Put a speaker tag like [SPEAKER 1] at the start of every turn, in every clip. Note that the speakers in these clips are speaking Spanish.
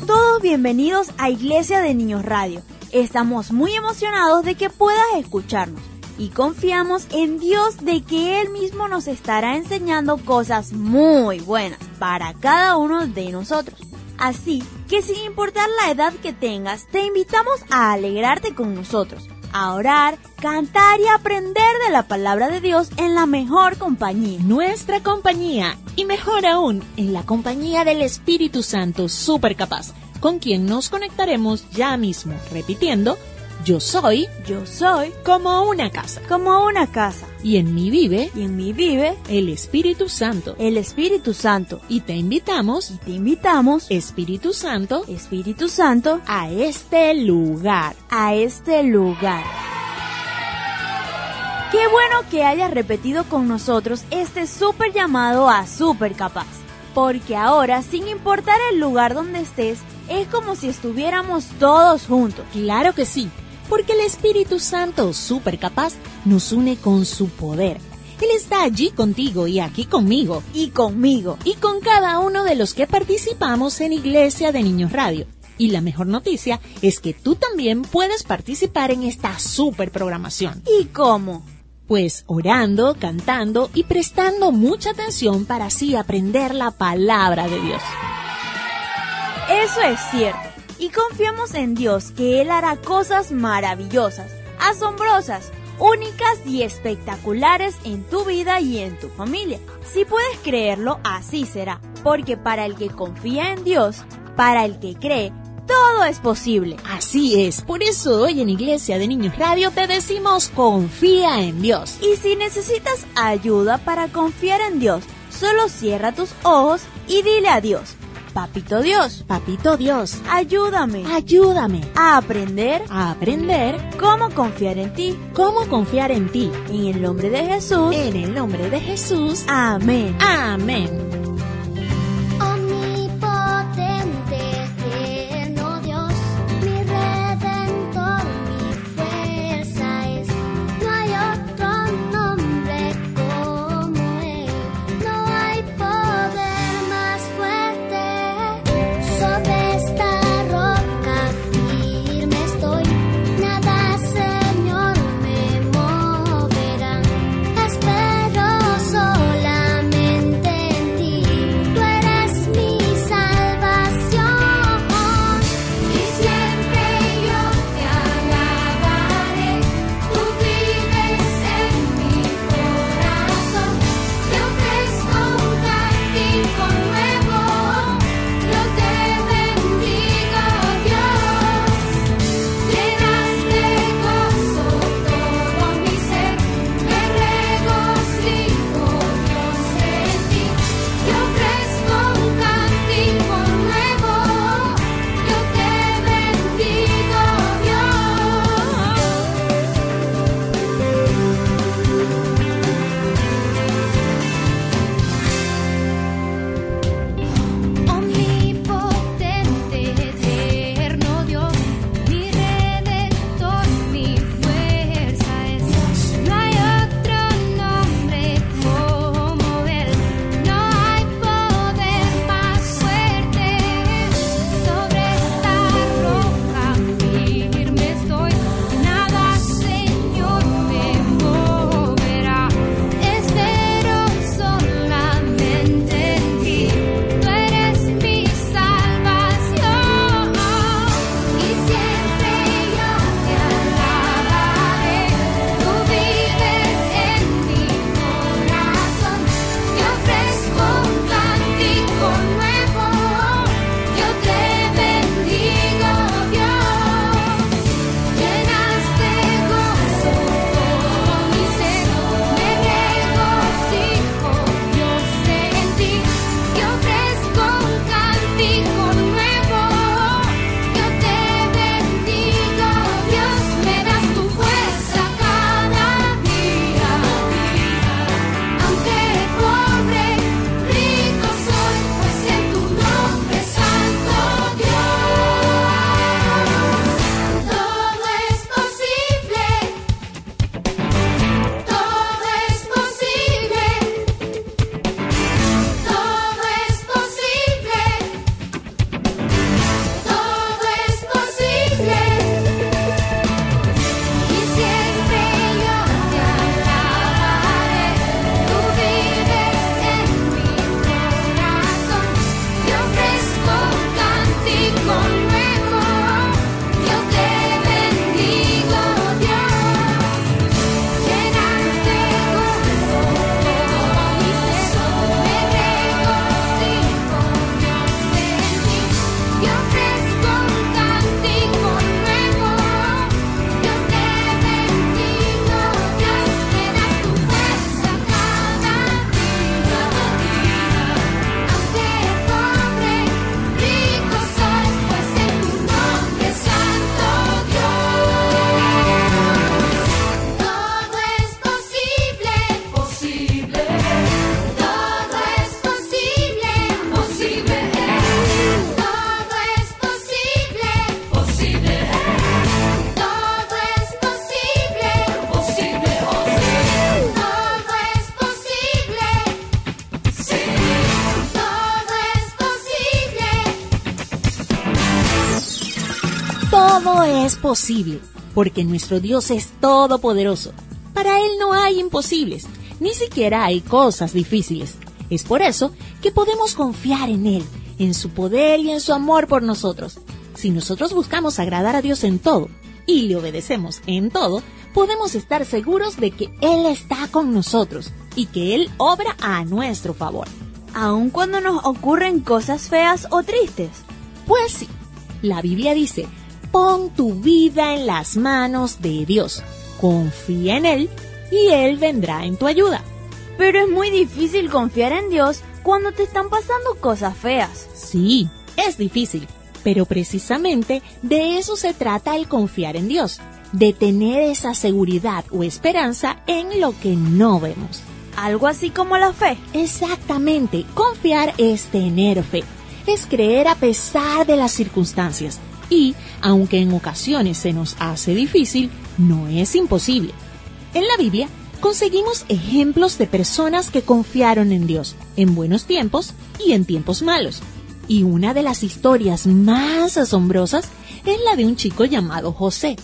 [SPEAKER 1] Todos bienvenidos a Iglesia de Niños Radio. Estamos muy emocionados de que puedas escucharnos y confiamos en Dios de que Él mismo nos estará enseñando cosas muy buenas para cada uno de nosotros. Así que sin importar la edad que tengas, te invitamos a alegrarte con nosotros a orar, cantar y aprender de la palabra de Dios en la mejor compañía.
[SPEAKER 2] Nuestra compañía y mejor aún, en la compañía del Espíritu Santo súper capaz, con quien nos conectaremos ya mismo, repitiendo, yo soy,
[SPEAKER 1] yo soy
[SPEAKER 2] como una casa,
[SPEAKER 1] como una casa.
[SPEAKER 2] Y en mí vive,
[SPEAKER 1] y en mí vive
[SPEAKER 2] el Espíritu Santo,
[SPEAKER 1] el Espíritu Santo.
[SPEAKER 2] Y te invitamos,
[SPEAKER 1] y te invitamos,
[SPEAKER 2] Espíritu Santo,
[SPEAKER 1] Espíritu Santo,
[SPEAKER 2] a este lugar,
[SPEAKER 1] a este lugar. Qué bueno que hayas repetido con nosotros este súper llamado a súper capaz, porque ahora, sin importar el lugar donde estés, es como si estuviéramos todos juntos.
[SPEAKER 2] Claro que sí porque el Espíritu Santo, súper capaz, nos une con su poder. Él está allí contigo y aquí conmigo.
[SPEAKER 1] Y conmigo.
[SPEAKER 2] Y con cada uno de los que participamos en Iglesia de Niños Radio. Y la mejor noticia es que tú también puedes participar en esta super programación.
[SPEAKER 1] ¿Y cómo?
[SPEAKER 2] Pues orando, cantando y prestando mucha atención para así aprender la palabra de Dios.
[SPEAKER 1] Eso es cierto y confiamos en Dios que Él hará cosas maravillosas, asombrosas, únicas y espectaculares en tu vida y en tu familia. Si puedes creerlo, así será, porque para el que confía en Dios, para el que cree, todo es posible.
[SPEAKER 2] Así es, por eso hoy en Iglesia de Niños Radio te decimos confía en Dios.
[SPEAKER 1] Y si necesitas ayuda para confiar en Dios, solo cierra tus ojos y dile a Dios, Papito Dios,
[SPEAKER 2] Papito Dios,
[SPEAKER 1] ayúdame,
[SPEAKER 2] ayúdame
[SPEAKER 1] a aprender,
[SPEAKER 2] a aprender
[SPEAKER 1] cómo confiar en ti,
[SPEAKER 2] cómo confiar en ti.
[SPEAKER 1] En el nombre de Jesús,
[SPEAKER 2] en el nombre de Jesús.
[SPEAKER 1] Amén.
[SPEAKER 2] Amén. Posible, porque nuestro Dios es todopoderoso. Para Él no hay imposibles, ni siquiera hay cosas difíciles. Es por eso que podemos confiar en Él, en su poder y en su amor por nosotros. Si nosotros buscamos agradar a Dios en todo y le obedecemos en todo, podemos estar seguros de que Él está con nosotros y que Él obra a nuestro favor.
[SPEAKER 1] Aun cuando nos ocurren cosas feas o tristes.
[SPEAKER 2] Pues sí, la Biblia dice, pon tu vida en las manos de Dios, confía en Él y Él vendrá en tu ayuda.
[SPEAKER 1] Pero es muy difícil confiar en Dios cuando te están pasando cosas feas.
[SPEAKER 2] Sí, es difícil, pero precisamente de eso se trata el confiar en Dios, de tener esa seguridad o esperanza en lo que no vemos.
[SPEAKER 1] Algo así como la fe.
[SPEAKER 2] Exactamente, confiar es tener fe, es creer a pesar de las circunstancias. Y, aunque en ocasiones se nos hace difícil, no es imposible. En la Biblia conseguimos ejemplos de personas que confiaron en Dios en buenos tiempos y en tiempos malos. Y una de las historias más asombrosas es la de un chico llamado José.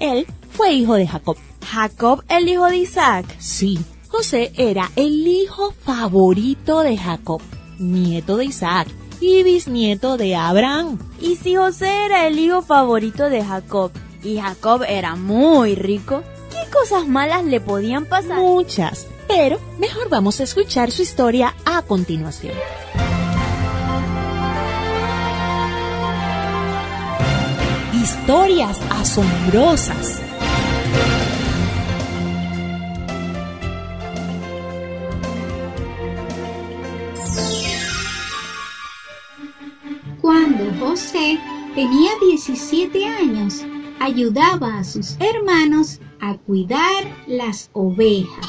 [SPEAKER 2] Él fue hijo de Jacob.
[SPEAKER 1] ¿Jacob el hijo de Isaac?
[SPEAKER 2] Sí, José era el hijo favorito de Jacob, nieto de Isaac y bisnieto de Abraham.
[SPEAKER 1] ¿Y si José era el hijo favorito de Jacob y Jacob era muy rico? ¿Qué cosas malas le podían pasar?
[SPEAKER 2] Muchas, pero mejor vamos a escuchar su historia a continuación. Historias asombrosas.
[SPEAKER 3] Cuando José tenía 17 años, ayudaba a sus hermanos a cuidar las ovejas.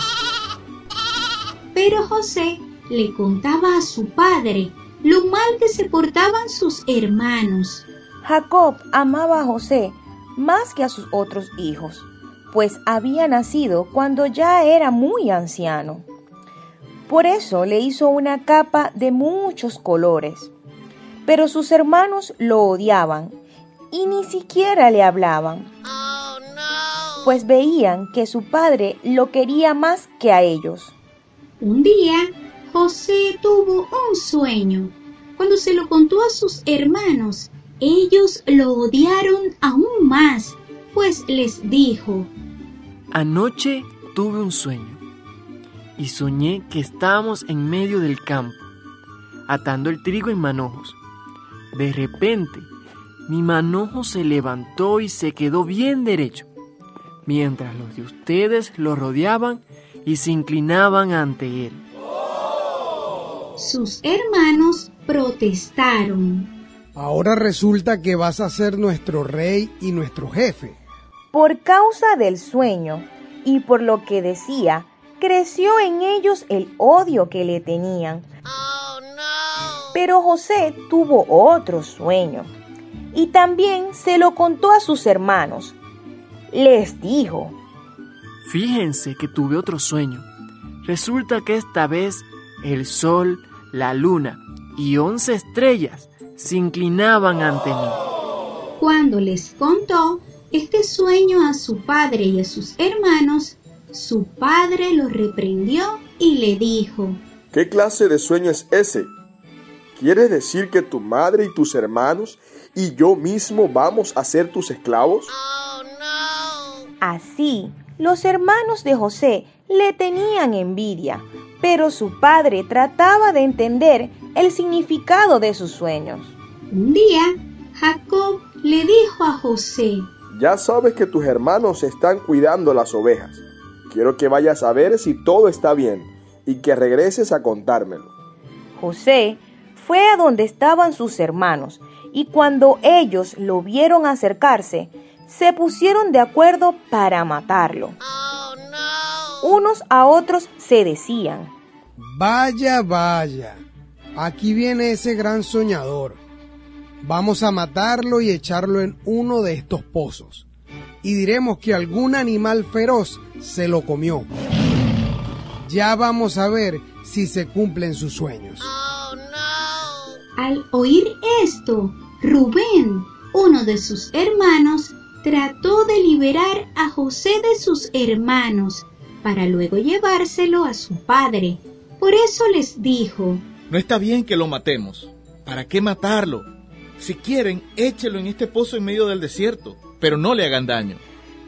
[SPEAKER 3] Pero José le contaba a su padre lo mal que se portaban sus hermanos.
[SPEAKER 4] Jacob amaba a José más que a sus otros hijos, pues había nacido cuando ya era muy anciano. Por eso le hizo una capa de muchos colores. Pero sus hermanos lo odiaban y ni siquiera le hablaban, pues veían que su padre lo quería más que a ellos.
[SPEAKER 3] Un día, José tuvo un sueño. Cuando se lo contó a sus hermanos, ellos lo odiaron aún más, pues les dijo,
[SPEAKER 5] Anoche tuve un sueño y soñé que estábamos en medio del campo, atando el trigo en manojos. De repente, mi manojo se levantó y se quedó bien derecho, mientras los de ustedes lo rodeaban y se inclinaban ante él.
[SPEAKER 3] Sus hermanos protestaron.
[SPEAKER 6] Ahora resulta que vas a ser nuestro rey y nuestro jefe.
[SPEAKER 4] Por causa del sueño y por lo que decía, creció en ellos el odio que le tenían. Pero José tuvo otro sueño y también se lo contó a sus hermanos. Les dijo,
[SPEAKER 5] Fíjense que tuve otro sueño. Resulta que esta vez el sol, la luna y once estrellas se inclinaban ante mí.
[SPEAKER 3] Cuando les contó este sueño a su padre y a sus hermanos, su padre lo reprendió y le dijo,
[SPEAKER 7] ¿Qué clase de sueño es ese? ¿Quieres decir que tu madre y tus hermanos y yo mismo vamos a ser tus esclavos?
[SPEAKER 4] Así, los hermanos de José le tenían envidia, pero su padre trataba de entender el significado de sus sueños.
[SPEAKER 3] Un día, Jacob le dijo a José,
[SPEAKER 7] Ya sabes que tus hermanos están cuidando las ovejas. Quiero que vayas a ver si todo está bien y que regreses a contármelo.
[SPEAKER 4] José fue a donde estaban sus hermanos y cuando ellos lo vieron acercarse, se pusieron de acuerdo para matarlo. Unos a otros se decían,
[SPEAKER 6] Vaya, vaya, aquí viene ese gran soñador. Vamos a matarlo y echarlo en uno de estos pozos. Y diremos que algún animal feroz se lo comió. Ya vamos a ver si se cumplen sus sueños.
[SPEAKER 3] Al oír esto, Rubén, uno de sus hermanos, trató de liberar a José de sus hermanos para luego llevárselo a su padre. Por eso les dijo,
[SPEAKER 8] No está bien que lo matemos. ¿Para qué matarlo? Si quieren, échelo en este pozo en medio del desierto, pero no le hagan daño.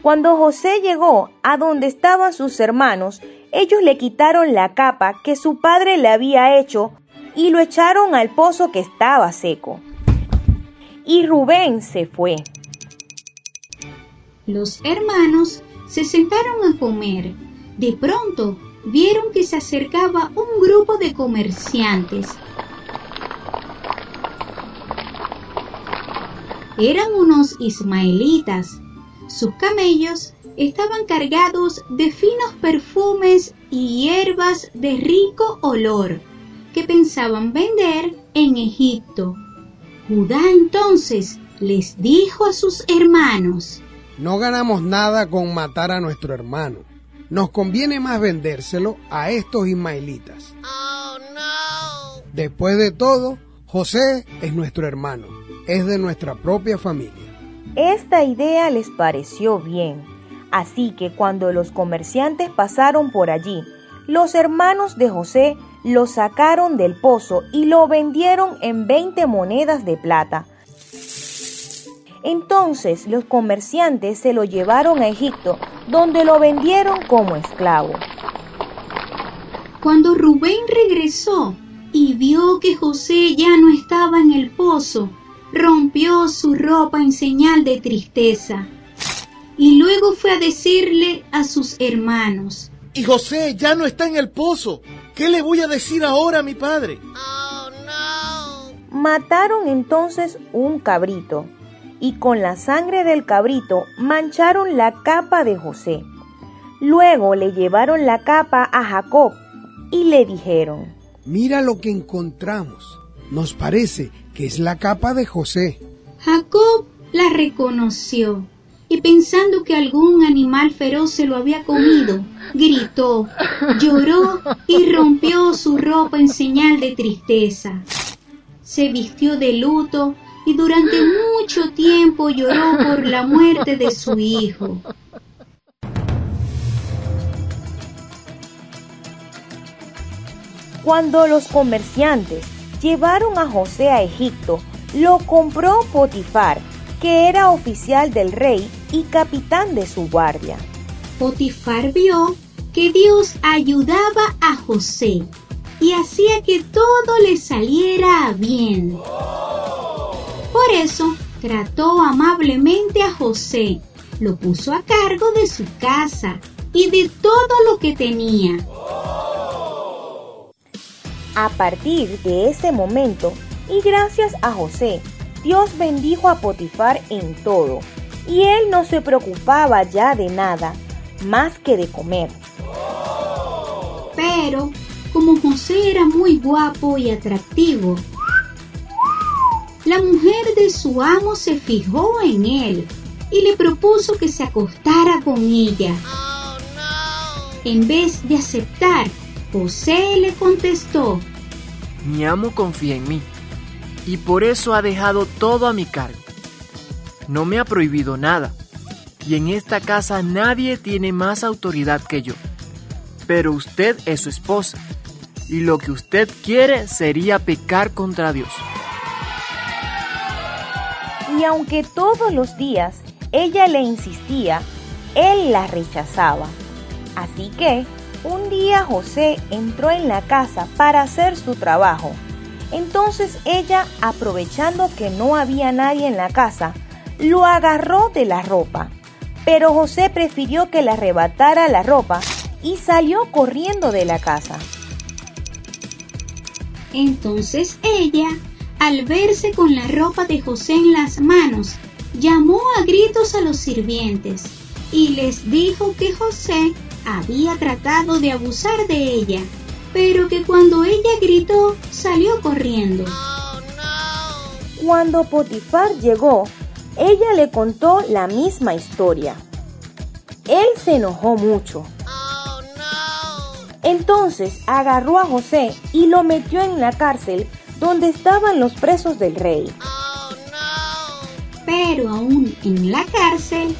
[SPEAKER 4] Cuando José llegó a donde estaban sus hermanos, ellos le quitaron la capa que su padre le había hecho y lo echaron al pozo que estaba seco. Y Rubén se fue.
[SPEAKER 3] Los hermanos se sentaron a comer. De pronto vieron que se acercaba un grupo de comerciantes. Eran unos ismaelitas. Sus camellos estaban cargados de finos perfumes y hierbas de rico olor que pensaban vender en Egipto. Judá entonces les dijo a sus hermanos,
[SPEAKER 6] No ganamos nada con matar a nuestro hermano. Nos conviene más vendérselo a estos ismaelitas. Después de todo, José es nuestro hermano, es de nuestra propia familia.
[SPEAKER 4] Esta idea les pareció bien, así que cuando los comerciantes pasaron por allí, los hermanos de José lo sacaron del pozo y lo vendieron en 20 monedas de plata. Entonces los comerciantes se lo llevaron a Egipto, donde lo vendieron como esclavo.
[SPEAKER 3] Cuando Rubén regresó y vio que José ya no estaba en el pozo, rompió su ropa en señal de tristeza. Y luego fue a decirle a sus hermanos,
[SPEAKER 8] Y José ya no está en el pozo. ¿Qué le voy a decir ahora a mi padre?
[SPEAKER 4] Mataron entonces un cabrito y con la sangre del cabrito mancharon la capa de José. Luego le llevaron la capa a Jacob y le dijeron,
[SPEAKER 6] Mira lo que encontramos. Nos parece que es la capa de José.
[SPEAKER 3] Jacob la reconoció y pensando que algún animal feroz se lo había comido, gritó, lloró y rompió su ropa en señal de tristeza. Se vistió de luto y durante mucho tiempo lloró por la muerte de su hijo.
[SPEAKER 4] Cuando los comerciantes llevaron a José a Egipto, lo compró Potifar, que era oficial del rey y capitán de su guardia.
[SPEAKER 3] Potifar vio que Dios ayudaba a José y hacía que todo le saliera bien. Por eso trató amablemente a José, lo puso a cargo de su casa y de todo lo que tenía.
[SPEAKER 4] A partir de ese momento, y gracias a José, Dios bendijo a Potifar en todo, y él no se preocupaba ya de nada, más que de comer.
[SPEAKER 3] Pero, como José era muy guapo y atractivo, la mujer de su amo se fijó en él y le propuso que se acostara con ella. En vez de aceptar, José le contestó,
[SPEAKER 5] Mi amo confía en mí y por eso ha dejado todo a mi cargo. No me ha prohibido nada y en esta casa nadie tiene más autoridad que yo. Pero usted es su esposa y lo que usted quiere sería pecar contra Dios.
[SPEAKER 4] Y aunque todos los días ella le insistía, él la rechazaba. Así que un día José entró en la casa para hacer su trabajo. Entonces ella, aprovechando que no había nadie en la casa, lo agarró de la ropa. Pero José prefirió que le arrebatara la ropa y salió corriendo de la casa.
[SPEAKER 3] Entonces ella, al verse con la ropa de José en las manos, llamó a gritos a los sirvientes y les dijo que José había tratado de abusar de ella, pero que cuando ella gritó salió corriendo.
[SPEAKER 4] Cuando Potifar llegó, ella le contó la misma historia. Él se enojó mucho. Entonces agarró a José y lo metió en la cárcel donde estaban los presos del rey.
[SPEAKER 3] Pero aún en la cárcel,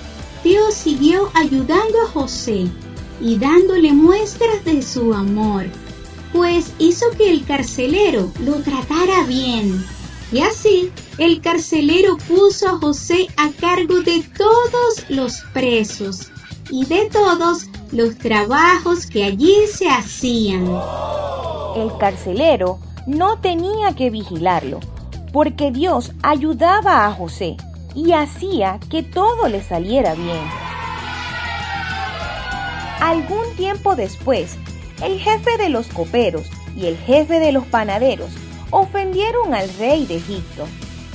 [SPEAKER 3] Dios siguió ayudando a José y dándole muestras de su amor, pues hizo que el carcelero lo tratara bien. Y así, el carcelero puso a José a cargo de todos los presos y de todos los trabajos que allí se hacían.
[SPEAKER 4] El carcelero no tenía que vigilarlo, porque Dios ayudaba a José y hacía que todo le saliera bien. Algún tiempo después, el jefe de los coperos y el jefe de los panaderos ofendieron al rey de Egipto,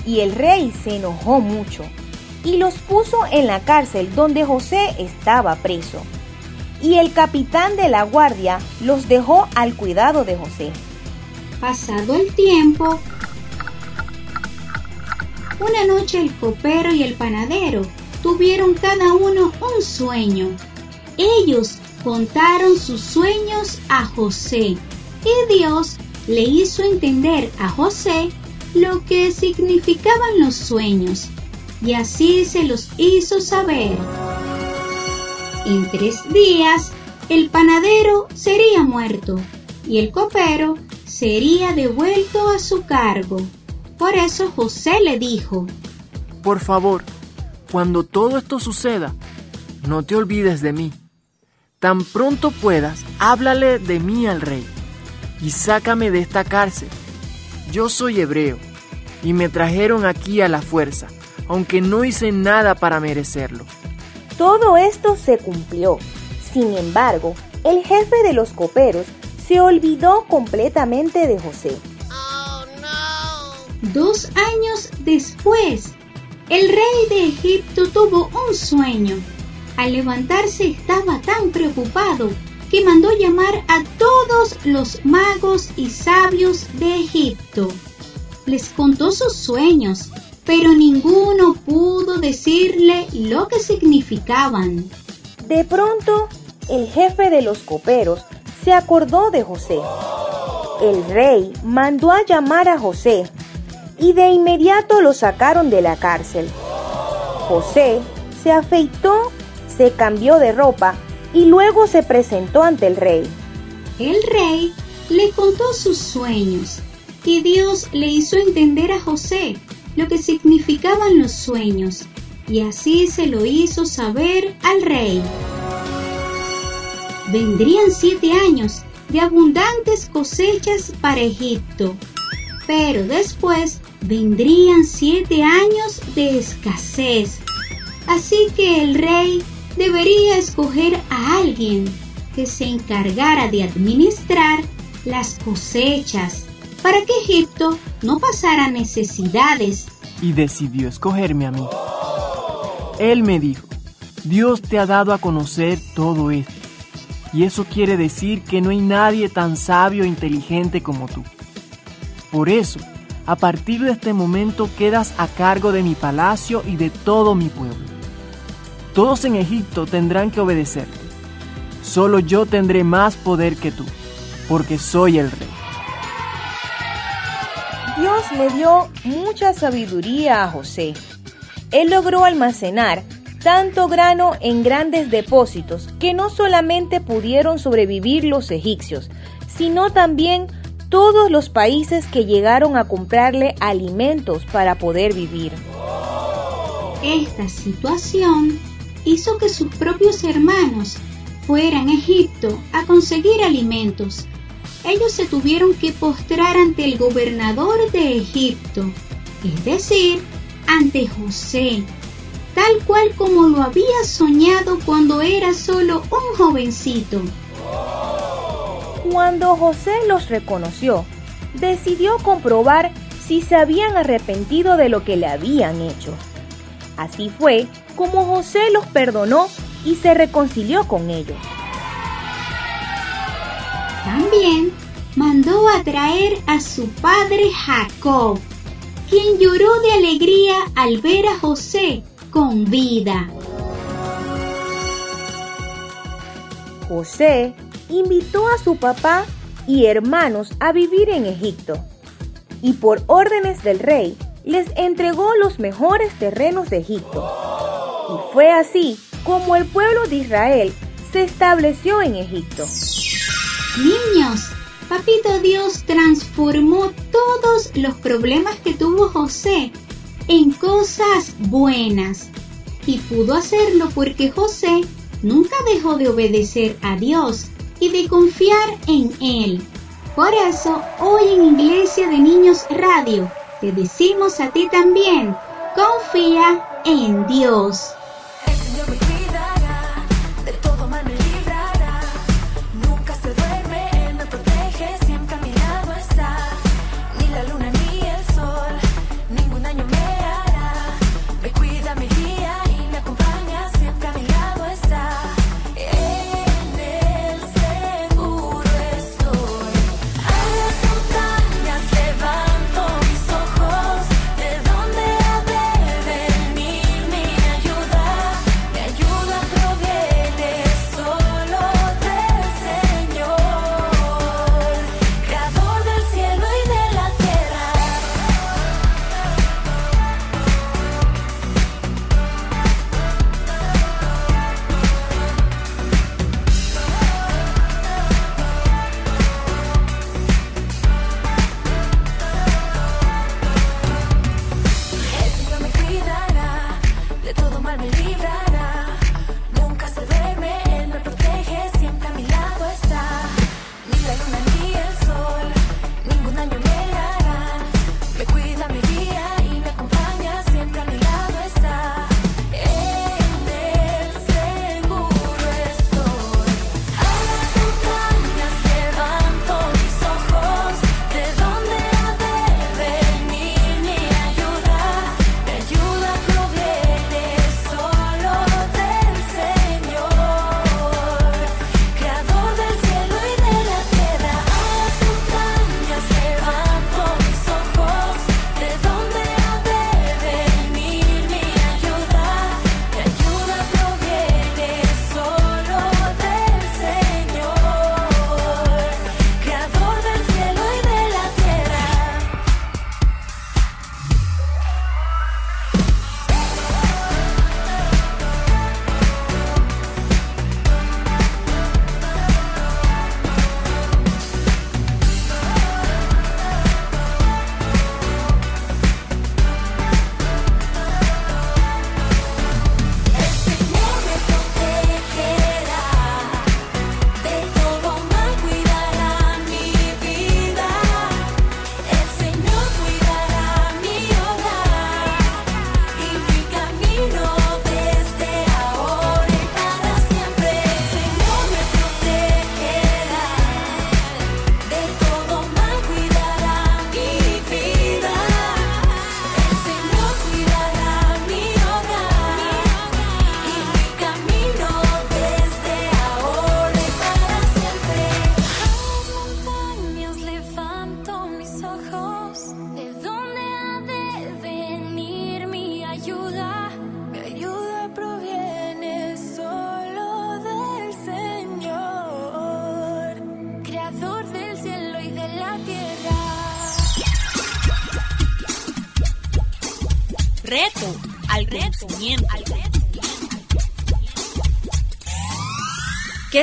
[SPEAKER 4] y el rey se enojó mucho y los puso en la cárcel donde José estaba preso. Y el capitán de la guardia los dejó al cuidado de José.
[SPEAKER 3] Pasado el tiempo, una noche el copero y el panadero tuvieron cada uno un sueño. Ellos contaron sus sueños a José y Dios le hizo entender a José lo que significaban los sueños y así se los hizo saber. En tres días el panadero sería muerto y el copero sería devuelto a su cargo. Por eso José le dijo,
[SPEAKER 5] Por favor, cuando todo esto suceda, no te olvides de mí. Tan pronto puedas, háblale de mí al rey y sácame de esta cárcel. Yo soy hebreo y me trajeron aquí a la fuerza, aunque no hice nada para merecerlo.
[SPEAKER 4] Todo esto se cumplió. Sin embargo, el jefe de los coperos se olvidó completamente de José.
[SPEAKER 3] Dos años después, el rey de Egipto tuvo un sueño. Al levantarse estaba tan preocupado que mandó llamar a todos los magos y sabios de Egipto. Les contó sus sueños, pero ninguno pudo decirle lo que significaban.
[SPEAKER 4] De pronto, el jefe de los coperos se acordó de José. El rey mandó a llamar a José y de inmediato lo sacaron de la cárcel. José se afeitó, se cambió de ropa y luego se presentó ante el rey.
[SPEAKER 3] El rey le contó sus sueños y Dios le hizo entender a José lo que significaban los sueños y así se lo hizo saber al rey. Vendrían siete años de abundantes cosechas para Egipto, pero después vendrían siete años de escasez. Así que el rey debería escoger a alguien que se encargara de administrar las cosechas para que Egipto no pasara necesidades.
[SPEAKER 5] Y decidió escogerme a mí. Él me dijo, Dios te ha dado a conocer todo esto. Y eso quiere decir que no hay nadie tan sabio e inteligente como tú. Por eso, a partir de este momento quedas a cargo de mi palacio y de todo mi pueblo. Todos en Egipto tendrán que obedecerte. Solo yo tendré más poder que tú, porque soy el rey.
[SPEAKER 4] Dios le dio mucha sabiduría a José. Él logró almacenar tanto grano en grandes depósitos que no solamente pudieron sobrevivir los egipcios, sino también todos los países que llegaron a comprarle alimentos para poder vivir.
[SPEAKER 3] Esta situación hizo que sus propios hermanos fueran a Egipto a conseguir alimentos. Ellos se tuvieron que postrar ante el gobernador de Egipto, es decir, ante José, tal cual como lo había soñado cuando era solo un jovencito.
[SPEAKER 4] Cuando José los reconoció, decidió comprobar si se habían arrepentido de lo que le habían hecho. Así fue como José los perdonó y se reconcilió con ellos.
[SPEAKER 3] También mandó a traer a su padre Jacob, quien lloró de alegría al ver a José con vida.
[SPEAKER 4] José invitó a su papá y hermanos a vivir en Egipto. Y por órdenes del rey, les entregó los mejores terrenos de Egipto. Y fue así como el pueblo de Israel se estableció en Egipto.
[SPEAKER 9] Niños, Papito Dios transformó todos los problemas que tuvo José en cosas buenas. Y pudo hacerlo porque José nunca dejó de obedecer a Dios y de confiar en Él. Por eso, hoy en Iglesia de Niños Radio, te decimos a ti también, confía en Dios.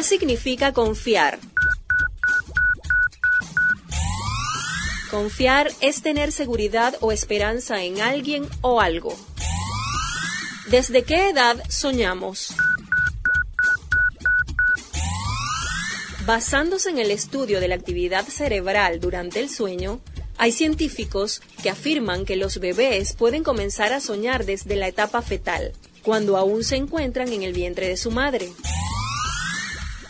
[SPEAKER 10] Significa confiar? Confiar es tener seguridad o esperanza en alguien o algo. ¿Desde qué edad soñamos? Basándose en el estudio de la actividad cerebral durante el sueño, hay científicos que afirman que los bebés pueden comenzar a soñar desde la etapa fetal, cuando aún se encuentran en el vientre de su madre.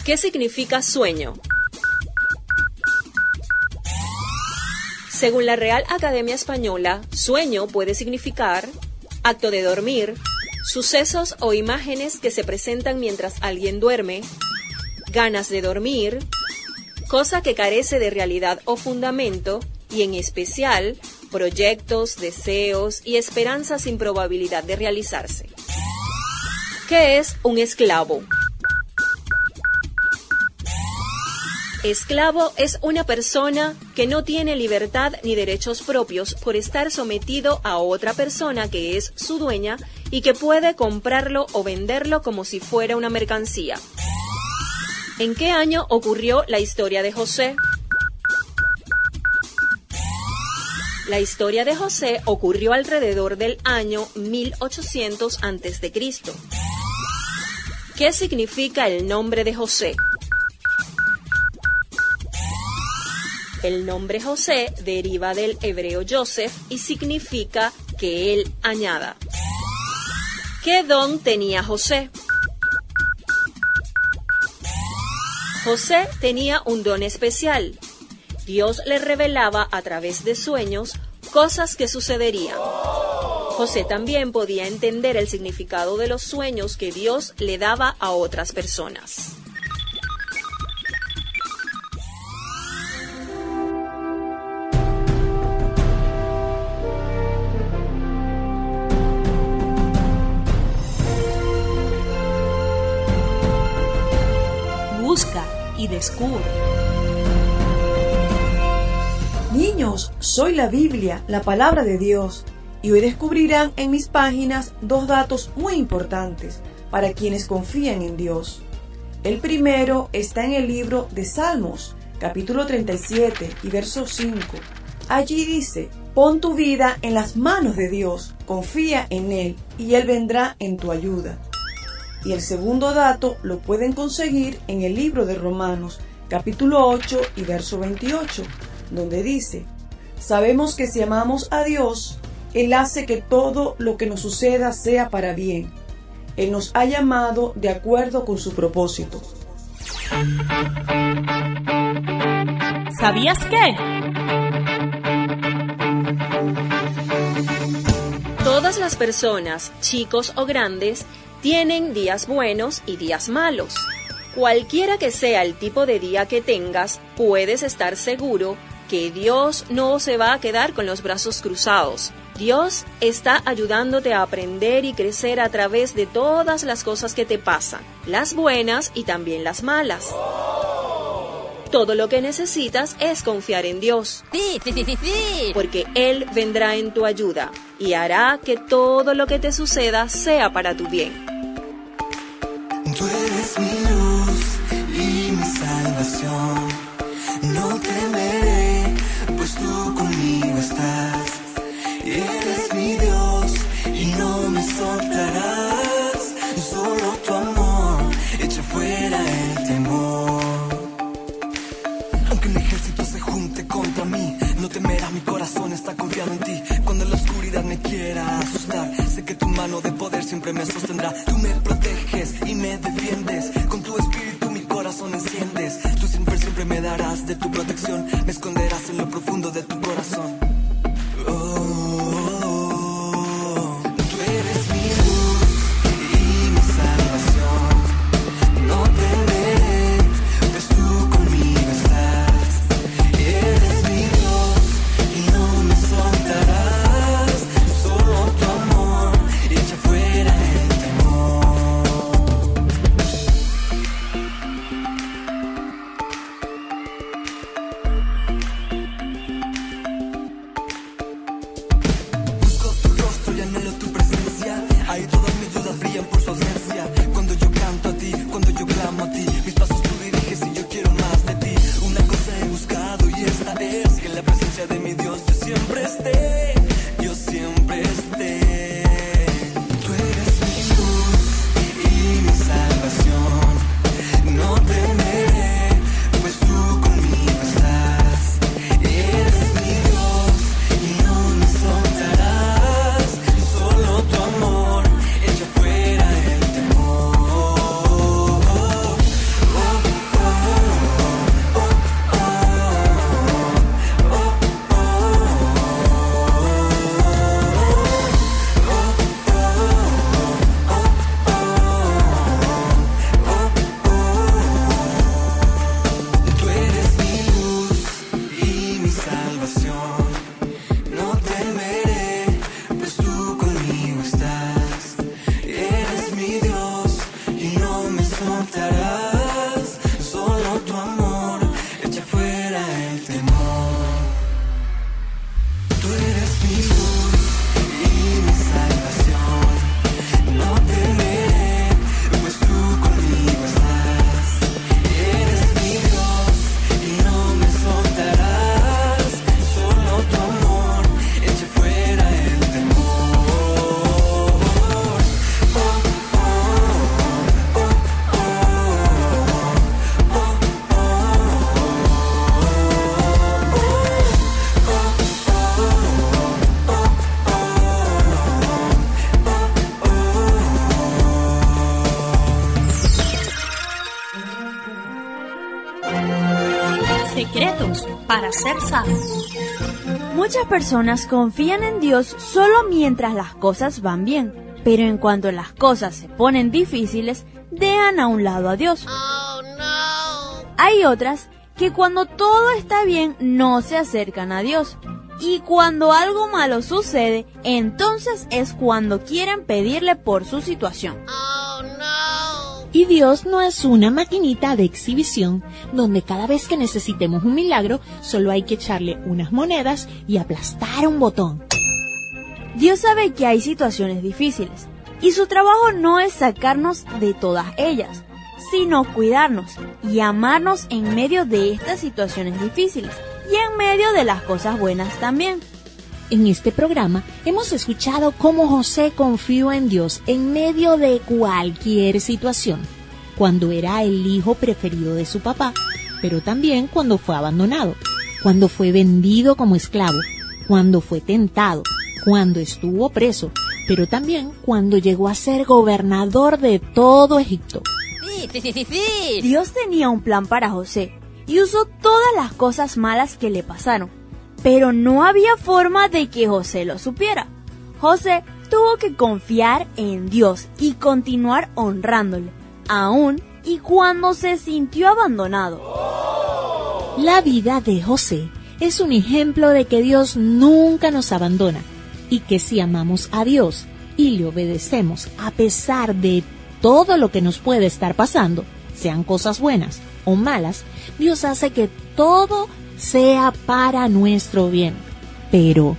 [SPEAKER 10] ¿Qué significa sueño? Según la Real Academia Española, sueño puede significar acto de dormir, sucesos o imágenes que se presentan mientras alguien duerme, ganas de dormir, cosa que carece de realidad o fundamento y en especial proyectos, deseos y esperanzas sin probabilidad de realizarse. ¿Qué es un esclavo? Esclavo es una persona que no tiene libertad ni derechos propios por estar sometido a otra persona que es su dueña y que puede comprarlo o venderlo como si fuera una mercancía. ¿En qué año ocurrió la historia de José? La historia de José ocurrió alrededor del año 1800 a.C. ¿Qué significa el nombre de José? El nombre José deriva del hebreo Joseph y significa que él añada. ¿Qué don tenía José? José tenía un don especial. Dios le revelaba a través de sueños cosas que sucederían. José también podía entender el significado de los sueños que Dios le daba a otras personas.
[SPEAKER 11] Niños, soy la Biblia, la palabra de Dios, y hoy descubrirán en mis páginas dos datos muy importantes para quienes confían en Dios. El primero está en el libro de Salmos, capítulo 37 y verso 5. Allí dice, pon tu vida en las manos de Dios, confía en Él y Él vendrá en tu ayuda. Y el segundo dato lo pueden conseguir en el libro de Romanos, capítulo 8 y verso 28, donde dice, sabemos que si amamos a Dios, Él hace que todo lo que nos suceda sea para bien. Él nos ha llamado de acuerdo con su propósito.
[SPEAKER 2] ¿Sabías qué?
[SPEAKER 10] Todas las personas, chicos o grandes, tienen días buenos y días malos. Cualquiera que sea el tipo de día que tengas, puedes estar seguro que Dios no se va a quedar con los brazos cruzados. Dios está ayudándote a aprender y crecer a través de todas las cosas que te pasan, las buenas y también las malas. Todo lo que necesitas es confiar en Dios.
[SPEAKER 9] Sí, sí, sí, sí, sí.
[SPEAKER 10] Porque Él vendrá en tu ayuda y hará que todo lo que te suceda sea para tu bien.
[SPEAKER 12] Tú eres mi luz y mi salvación. Mano de poder siempre me sostendrá. Tú me proteges y me defiendes. Con tu espíritu mi corazón enciendes. Tú siempre, siempre me darás de tu protección. Me esconderás en lo profundo de tu corazón. Oh,
[SPEAKER 1] personas confían en Dios solo mientras las cosas van bien, pero en cuanto las cosas se ponen difíciles, dejan a un lado a Dios. Hay otras que cuando todo está bien no se acercan a Dios. Y cuando algo malo sucede, entonces es cuando quieren pedirle por su situación.
[SPEAKER 2] Y Dios no es una maquinita de exhibición donde cada vez que necesitemos un milagro solo hay que echarle unas monedas y aplastar un botón.
[SPEAKER 1] Dios sabe que hay situaciones difíciles y su trabajo no es sacarnos de todas ellas, sino cuidarnos y amarnos en medio de estas situaciones difíciles y en medio de las cosas buenas también.
[SPEAKER 2] En este programa hemos escuchado cómo José confió en Dios en medio de cualquier situación, cuando era el hijo preferido de su papá, pero también cuando fue abandonado, cuando fue vendido como esclavo, cuando fue tentado, cuando estuvo preso, pero también cuando llegó a ser gobernador de todo Egipto.
[SPEAKER 1] Dios tenía un plan para José y usó todas las cosas malas que le pasaron, pero no había forma de que José lo supiera. José tuvo que confiar en Dios y continuar honrándole, aún y cuando se sintió abandonado.
[SPEAKER 2] La vida de José es un ejemplo de que Dios nunca nos abandona y que si amamos a Dios y le obedecemos a pesar de todo lo que nos puede estar pasando, sean cosas buenas o malas, Dios hace que todo sea para nuestro bien. Pero,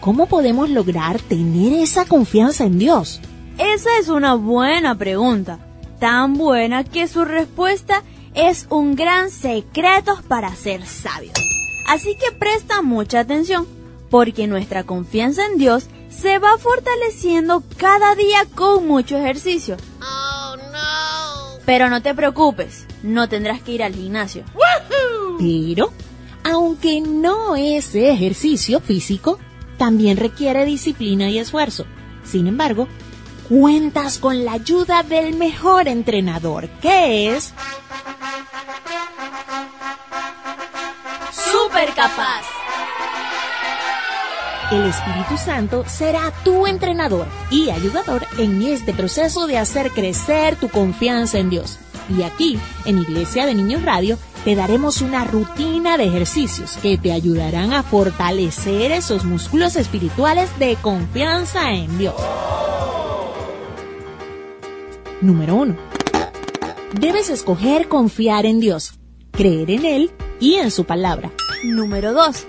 [SPEAKER 2] ¿cómo podemos lograr tener esa confianza en Dios?
[SPEAKER 1] Esa es una buena pregunta, tan buena que su respuesta es un gran secreto para ser sabios. Así que presta mucha atención, porque nuestra confianza en Dios se va fortaleciendo cada día con mucho ejercicio. Pero no te preocupes, no tendrás que ir al gimnasio.
[SPEAKER 2] Pero, aunque no es ejercicio físico, también requiere disciplina y esfuerzo. Sin embargo, cuentas con la ayuda del mejor entrenador, que es...
[SPEAKER 1] ¡Súper capaz!
[SPEAKER 2] El Espíritu Santo será tu entrenador y ayudador en este proceso de hacer crecer tu confianza en Dios. Y aquí, en Iglesia de Niños Radio, te daremos una rutina de ejercicios que te ayudarán a fortalecer esos músculos espirituales de confianza en Dios. Número 1. Debes escoger confiar en Dios, creer en Él y en su palabra.
[SPEAKER 1] Número 2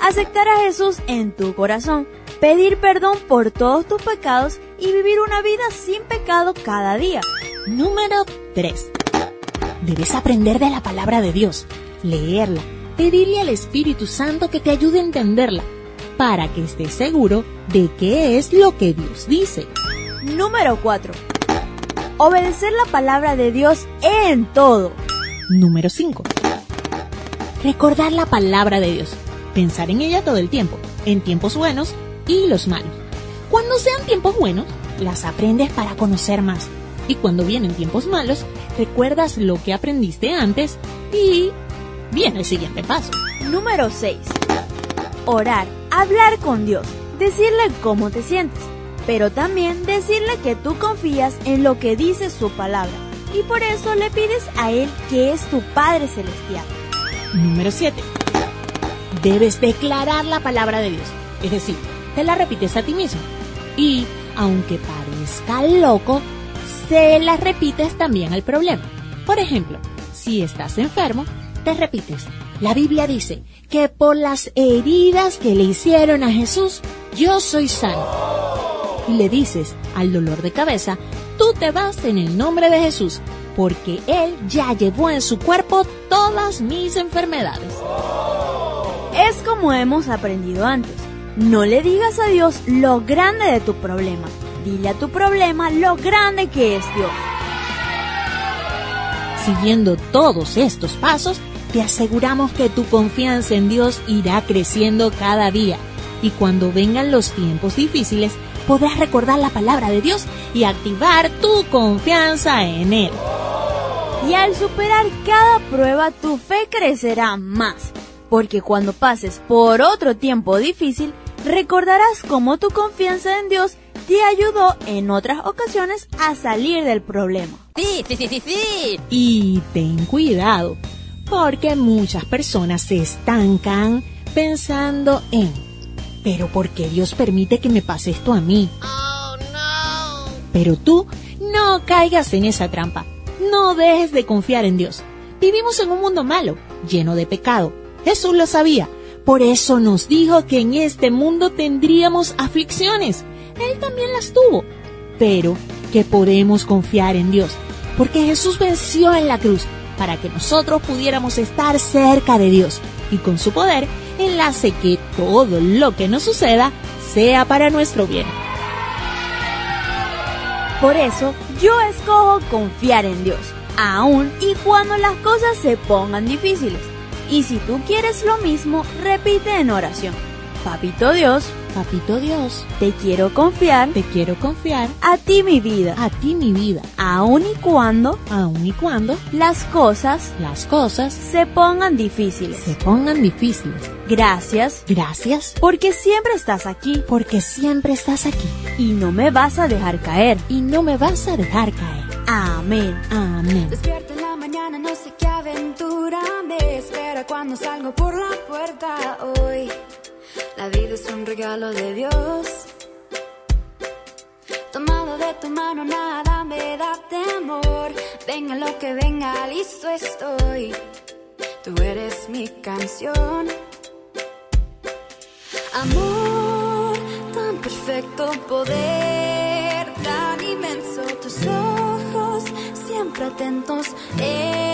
[SPEAKER 1] aceptar a Jesús en tu corazón, pedir perdón por todos tus pecados y vivir una vida sin pecado cada día.
[SPEAKER 2] Número 3. Debes aprender de la palabra de Dios, leerla, pedirle al Espíritu Santo que te ayude a entenderla, para que estés seguro de qué es lo que Dios dice.
[SPEAKER 1] Número 4. Obedecer la palabra de Dios en todo.
[SPEAKER 2] Número 5. Recordar la palabra de Dios pensar en ella todo el tiempo, en tiempos buenos y los malos. Cuando sean tiempos buenos, las aprendes para conocer más. Y cuando vienen tiempos malos, recuerdas lo que aprendiste antes y viene el siguiente paso.
[SPEAKER 1] Número 6. Orar, hablar con Dios, decirle cómo te sientes, pero también decirle que tú confías en lo que dice su palabra y por eso le pides a Él que es tu Padre Celestial.
[SPEAKER 2] Número 7 debes declarar la palabra de Dios. Es decir, te la repites a ti mismo. Y, aunque parezca loco, se la repites también al problema. Por ejemplo, si estás enfermo, te repites. La Biblia dice que por las heridas que le hicieron a Jesús, yo soy sano. Y le dices al dolor de cabeza, tú te vas en el nombre de Jesús, porque Él ya llevó en su cuerpo todas mis enfermedades.
[SPEAKER 1] Es como hemos aprendido antes. No le digas a Dios lo grande de tu problema. Dile a tu problema lo grande que es Dios.
[SPEAKER 2] Siguiendo todos estos pasos, te aseguramos que tu confianza en Dios irá creciendo cada día. Y cuando vengan los tiempos difíciles, podrás recordar la palabra de Dios y activar tu confianza en Él.
[SPEAKER 1] Y al superar cada prueba tu fe crecerá más, porque cuando pases por otro tiempo difícil, recordarás cómo tu confianza en Dios te ayudó en otras ocasiones a salir del problema.
[SPEAKER 2] Sí, sí, sí, sí, sí. Y ten cuidado, porque muchas personas se estancan pensando en, pero ¿por qué Dios permite que me pase esto a mí? Oh, no. Pero tú no caigas en esa trampa. No dejes de confiar en Dios. Vivimos en un mundo malo, lleno de pecado. Jesús lo sabía. Por eso nos dijo que en este mundo tendríamos aflicciones. Él también las tuvo. Pero que podemos confiar en Dios. Porque Jesús venció en la cruz para que nosotros pudiéramos estar cerca de Dios. Y con su poder enlace que todo lo que nos suceda sea para nuestro bien.
[SPEAKER 1] Por eso yo escojo confiar en Dios, aun y cuando las cosas se pongan difíciles. Y si tú quieres lo mismo, repite en oración. Papito Dios,
[SPEAKER 2] Papito Dios,
[SPEAKER 1] te quiero confiar,
[SPEAKER 2] te quiero confiar.
[SPEAKER 1] A ti mi vida,
[SPEAKER 2] a ti mi vida,
[SPEAKER 1] aun y cuando,
[SPEAKER 2] aun y cuando
[SPEAKER 1] las cosas,
[SPEAKER 2] las cosas
[SPEAKER 1] se pongan difíciles,
[SPEAKER 2] se pongan difíciles.
[SPEAKER 1] Gracias,
[SPEAKER 2] gracias,
[SPEAKER 1] porque siempre estás aquí,
[SPEAKER 2] porque siempre estás aquí.
[SPEAKER 1] Y no me vas a dejar caer,
[SPEAKER 2] y no me vas a dejar caer.
[SPEAKER 1] Amén.
[SPEAKER 2] Amén.
[SPEAKER 9] Despierta en la mañana, no sé qué aventura me espera cuando salgo por la puerta hoy. La vida es un regalo de Dios. Tomado de tu mano, nada me da temor. Venga lo que venga, listo estoy. Tú eres mi canción. Amor, tan perfecto poder, tan inmenso tus ojos, siempre atentos en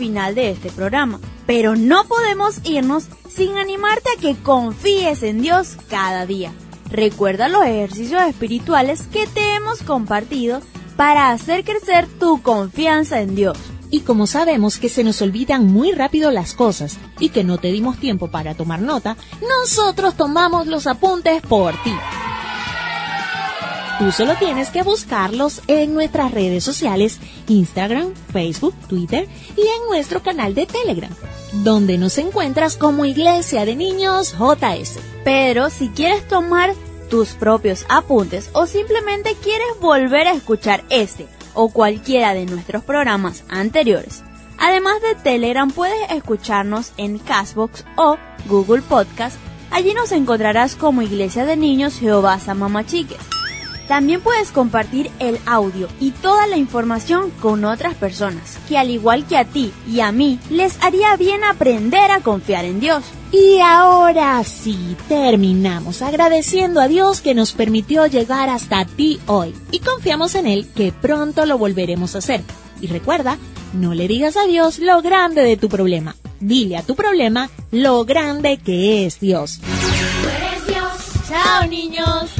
[SPEAKER 1] final de este programa, pero no podemos irnos sin animarte a que confíes en Dios cada día. Recuerda los ejercicios espirituales que te hemos compartido para hacer crecer tu confianza en Dios.
[SPEAKER 2] Y como sabemos que se nos olvidan muy rápido las cosas y que no te dimos tiempo para tomar nota, nosotros tomamos los apuntes por ti. Tú solo tienes que buscarlos en nuestras redes sociales, Instagram, Facebook, Twitter y en nuestro canal de Telegram. donde nos encuentras como Iglesia de Niños JS.
[SPEAKER 1] Pero si quieres tomar tus propios apuntes o simplemente quieres volver a escuchar este o cualquiera de nuestros programas anteriores, además de Telegram puedes escucharnos en Castbox o Google Podcast. Allí nos encontrarás como Iglesia de Niños Jehová Samamachiques. También puedes compartir el audio y toda la información con otras personas, que al igual que a ti y a mí, les haría bien aprender a confiar en Dios.
[SPEAKER 2] Y ahora sí, terminamos agradeciendo a Dios que nos permitió llegar hasta ti hoy y confiamos en Él que pronto lo volveremos a hacer. Y recuerda, no le digas a Dios lo grande de tu problema, dile a tu problema lo grande que es Dios.
[SPEAKER 9] Tú eres Dios.
[SPEAKER 2] Chao niños.